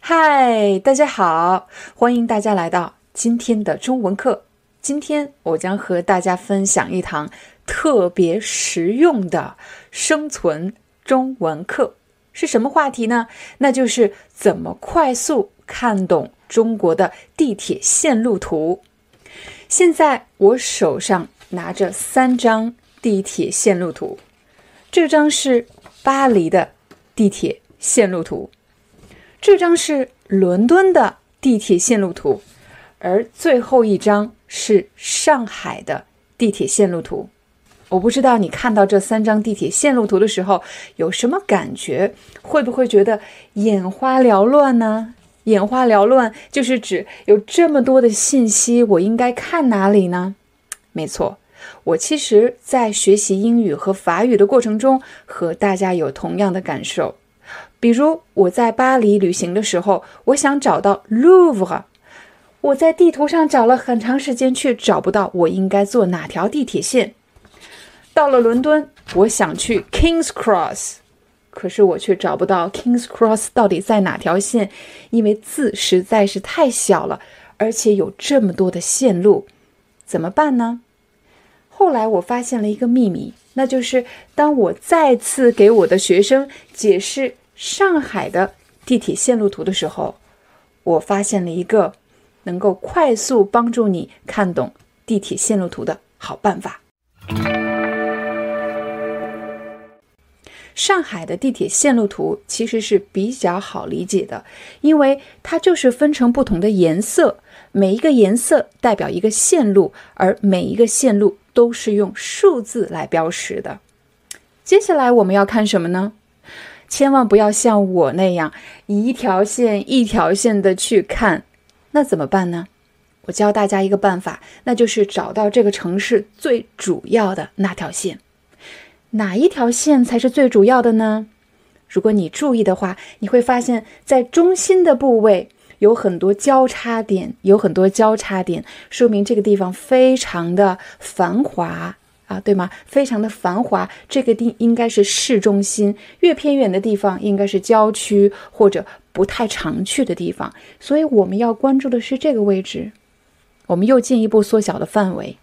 嗨，大家好，欢迎大家来到今天的中文课。今天我将和大家分享一堂特别实用的生存中文课。是什么话题呢？那就是怎么快速看懂中国的地铁线路图。现在我手上拿着三张地铁线路图，这张是巴黎的地铁线路图，这张是。伦敦的地铁线路图，而最后一张是上海的地铁线路图。我不知道你看到这三张地铁线路图的时候有什么感觉，会不会觉得眼花缭乱呢？眼花缭乱就是指有这么多的信息，我应该看哪里呢？没错，我其实在学习英语和法语的过程中，和大家有同样的感受。比如我在巴黎旅行的时候，我想找到 Louvre，我在地图上找了很长时间，却找不到我应该坐哪条地铁线。到了伦敦，我想去 Kings Cross，可是我却找不到 Kings Cross 到底在哪条线，因为字实在是太小了，而且有这么多的线路，怎么办呢？后来我发现了一个秘密，那就是当我再次给我的学生解释。上海的地铁线路图的时候，我发现了一个能够快速帮助你看懂地铁线路图的好办法。上海的地铁线路图其实是比较好理解的，因为它就是分成不同的颜色，每一个颜色代表一个线路，而每一个线路都是用数字来标识的。接下来我们要看什么呢？千万不要像我那样一条线一条线的去看，那怎么办呢？我教大家一个办法，那就是找到这个城市最主要的那条线。哪一条线才是最主要的呢？如果你注意的话，你会发现在中心的部位有很多交叉点，有很多交叉点，说明这个地方非常的繁华。啊，对吗？非常的繁华，这个地应该是市中心，越偏远的地方应该是郊区或者不太常去的地方。所以我们要关注的是这个位置。我们又进一步缩小了范围。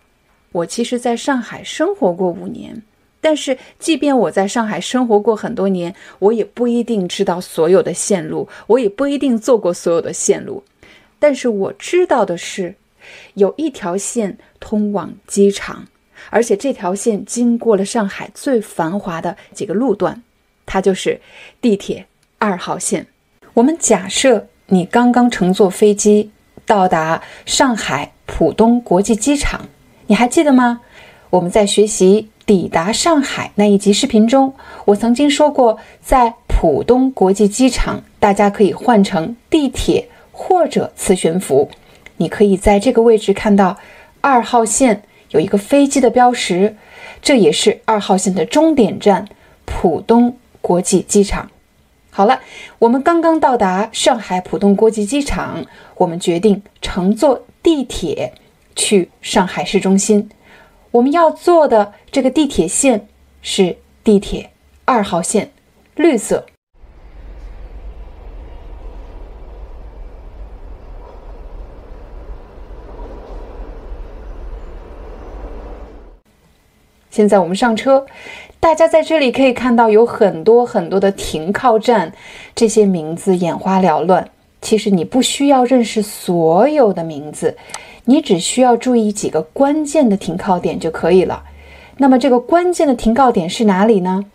我其实在上海生活过五年，但是即便我在上海生活过很多年，我也不一定知道所有的线路，我也不一定坐过所有的线路。但是我知道的是，有一条线通往机场。而且这条线经过了上海最繁华的几个路段，它就是地铁二号线。我们假设你刚刚乘坐飞机到达上海浦东国际机场，你还记得吗？我们在学习抵达上海那一集视频中，我曾经说过，在浦东国际机场，大家可以换乘地铁或者磁悬浮。你可以在这个位置看到二号线。有一个飞机的标识，这也是二号线的终点站——浦东国际机场。好了，我们刚刚到达上海浦东国际机场，我们决定乘坐地铁去上海市中心。我们要坐的这个地铁线是地铁二号线，绿色。现在我们上车，大家在这里可以看到有很多很多的停靠站，这些名字眼花缭乱。其实你不需要认识所有的名字，你只需要注意几个关键的停靠点就可以了。那么这个关键的停靠点是哪里呢？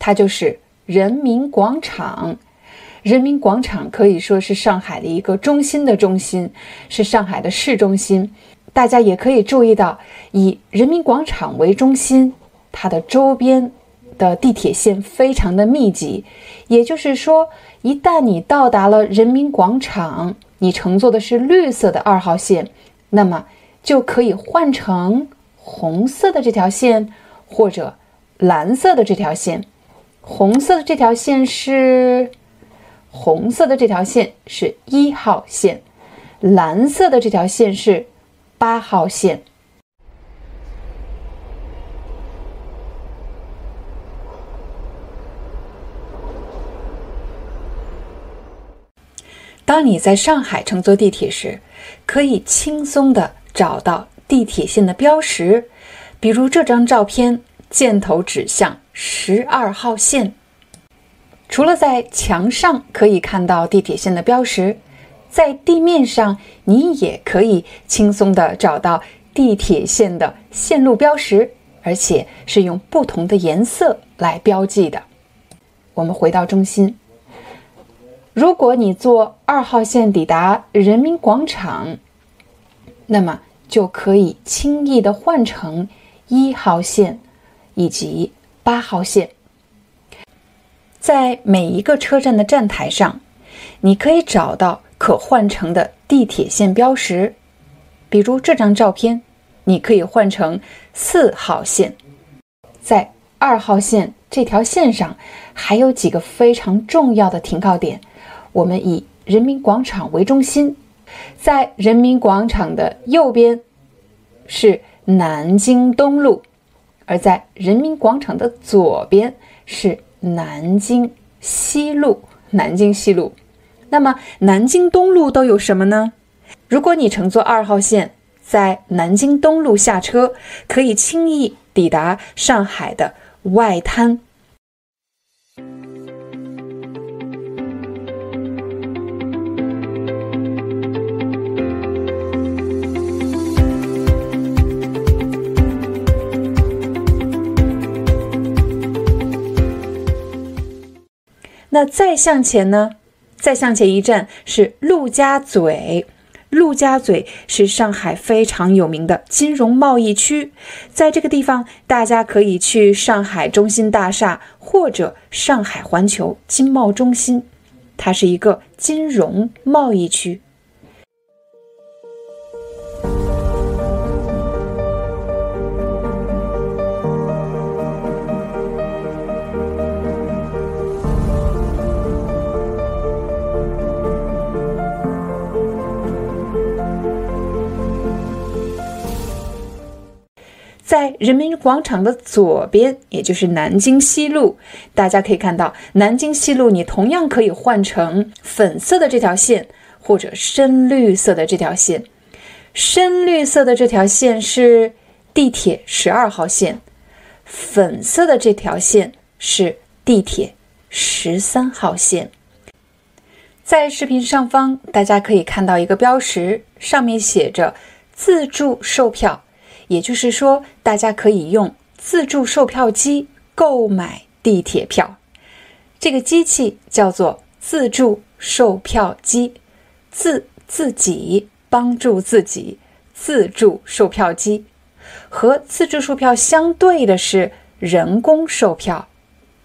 它就是人民广场。人民广场可以说是上海的一个中心的中心，是上海的市中心。大家也可以注意到，以人民广场为中心，它的周边的地铁线非常的密集，也就是说，一旦你到达了人民广场，你乘坐的是绿色的二号线，那么就可以换成红色的这条线或者蓝色的这条线。红色的这条线是红色的这条线是一号线，蓝色的这条线是八号线。当你在上海乘坐地铁时，可以轻松地找到地铁线的标识，比如这张照片，箭头指向十二号线。除了在墙上可以看到地铁线的标识，在地面上你也可以轻松地找到地铁线的线路标识，而且是用不同的颜色来标记的。我们回到中心。如果你坐二号线抵达人民广场，那么就可以轻易的换乘一号线以及八号线。在每一个车站的站台上，你可以找到可换乘的地铁线标识，比如这张照片，你可以换成四号线。在二号线这条线上，还有几个非常重要的停靠点。我们以人民广场为中心，在人民广场的右边是南京东路，而在人民广场的左边是南京西路。南京西路，那么南京东路都有什么呢？如果你乘坐二号线，在南京东路下车，可以轻易抵达上海的外滩。那再向前呢？再向前一站是陆家嘴。陆家嘴是上海非常有名的金融贸易区，在这个地方，大家可以去上海中心大厦或者上海环球金贸中心，它是一个金融贸易区。在人民广场的左边，也就是南京西路，大家可以看到，南京西路你同样可以换成粉色的这条线，或者深绿色的这条线。深绿色的这条线是地铁十二号线，粉色的这条线是地铁十三号线。在视频上方，大家可以看到一个标识，上面写着“自助售票”。也就是说，大家可以用自助售票机购买地铁票。这个机器叫做自助售票机，自自己帮助自己，自助售票机。和自助售票相对的是人工售票，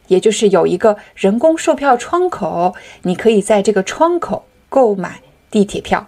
也就是有一个人工售票窗口，你可以在这个窗口购买地铁票。